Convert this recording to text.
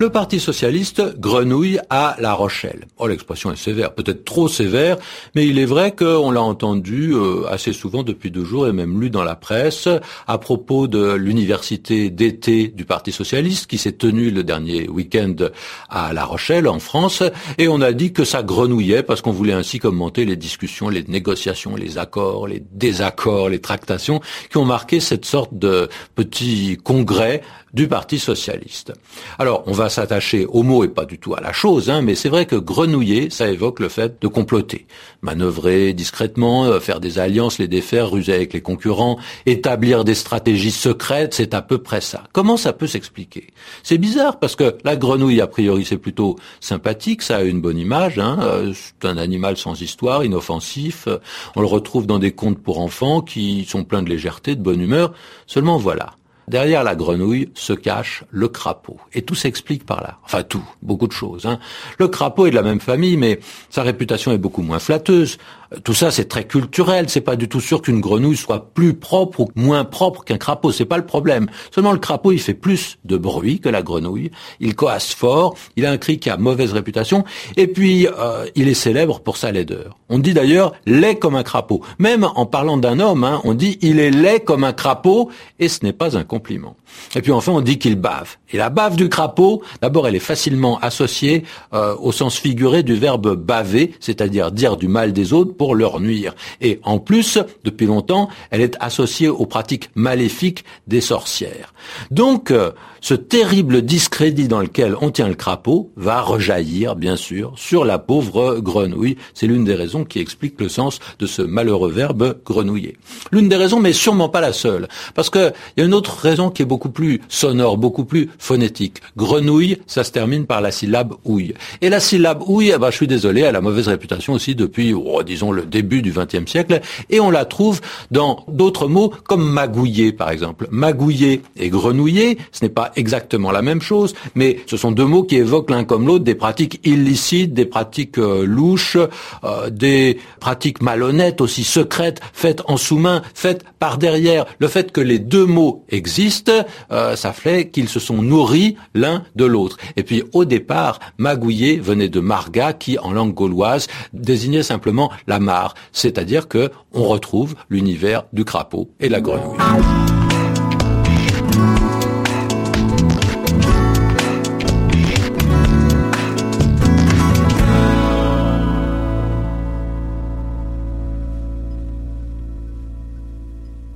Le Parti socialiste grenouille à La Rochelle. Oh, l'expression est sévère, peut-être trop sévère, mais il est vrai qu'on l'a entendu euh, assez souvent depuis deux jours et même lu dans la presse à propos de l'université d'été du Parti socialiste qui s'est tenue le dernier week-end à La Rochelle, en France, et on a dit que ça grenouillait parce qu'on voulait ainsi commenter les discussions, les négociations, les accords, les désaccords, les tractations qui ont marqué cette sorte de petit congrès du Parti socialiste. Alors, on va s'attacher au mot et pas du tout à la chose, hein, mais c'est vrai que grenouiller, ça évoque le fait de comploter, manœuvrer discrètement, euh, faire des alliances, les défaire, ruser avec les concurrents, établir des stratégies secrètes, c'est à peu près ça. Comment ça peut s'expliquer? C'est bizarre parce que la grenouille, a priori, c'est plutôt sympathique, ça a une bonne image, hein, euh, c'est un animal sans histoire, inoffensif, euh, on le retrouve dans des contes pour enfants qui sont pleins de légèreté, de bonne humeur, seulement voilà. Derrière la grenouille se cache le crapaud. Et tout s'explique par là. Enfin tout, beaucoup de choses. Hein. Le crapaud est de la même famille, mais sa réputation est beaucoup moins flatteuse. Tout ça, c'est très culturel. C'est pas du tout sûr qu'une grenouille soit plus propre ou moins propre qu'un crapaud. C'est pas le problème. Seulement, le crapaud, il fait plus de bruit que la grenouille. Il coasse fort. Il a un cri qui a mauvaise réputation. Et puis, euh, il est célèbre pour sa laideur. On dit d'ailleurs laid comme un crapaud. Même en parlant d'un homme, hein, on dit il est laid comme un crapaud, et ce n'est pas un Et puis enfin, on dit qu'il bave. Et la bave du crapaud, d'abord, elle est facilement associée euh, au sens figuré du verbe baver, c'est-à-dire dire du mal des autres pour leur nuire. Et en plus, depuis longtemps, elle est associée aux pratiques maléfiques des sorcières. Donc, euh, ce terrible discrédit dans lequel on tient le crapaud va rejaillir, bien sûr, sur la pauvre grenouille. C'est l'une des raisons qui explique le sens de ce malheureux verbe grenouiller. L'une des raisons, mais sûrement pas la seule. Parce qu'il y a une autre raison qui est beaucoup plus sonore, beaucoup plus phonétique. Grenouille, ça se termine par la syllabe ouille. Et la syllabe ouille, eh ben, je suis désolé, elle a mauvaise réputation aussi depuis, oh, disons, le début du XXe siècle. Et on la trouve dans d'autres mots comme magouiller, par exemple. Magouiller et grenouiller, ce n'est pas exactement la même chose, mais ce sont deux mots qui évoquent l'un comme l'autre des pratiques illicites, des pratiques euh, louches, euh, des pratiques malhonnêtes aussi secrètes, faites en sous-main, faites par derrière. Le fait que les deux mots existent, euh, ça fait qu'ils se sont nourris l'un de l'autre. Et puis au départ, magouiller venait de marga, qui en langue gauloise désignait simplement la mare, c'est-à-dire que on retrouve l'univers du crapaud et la grenouille.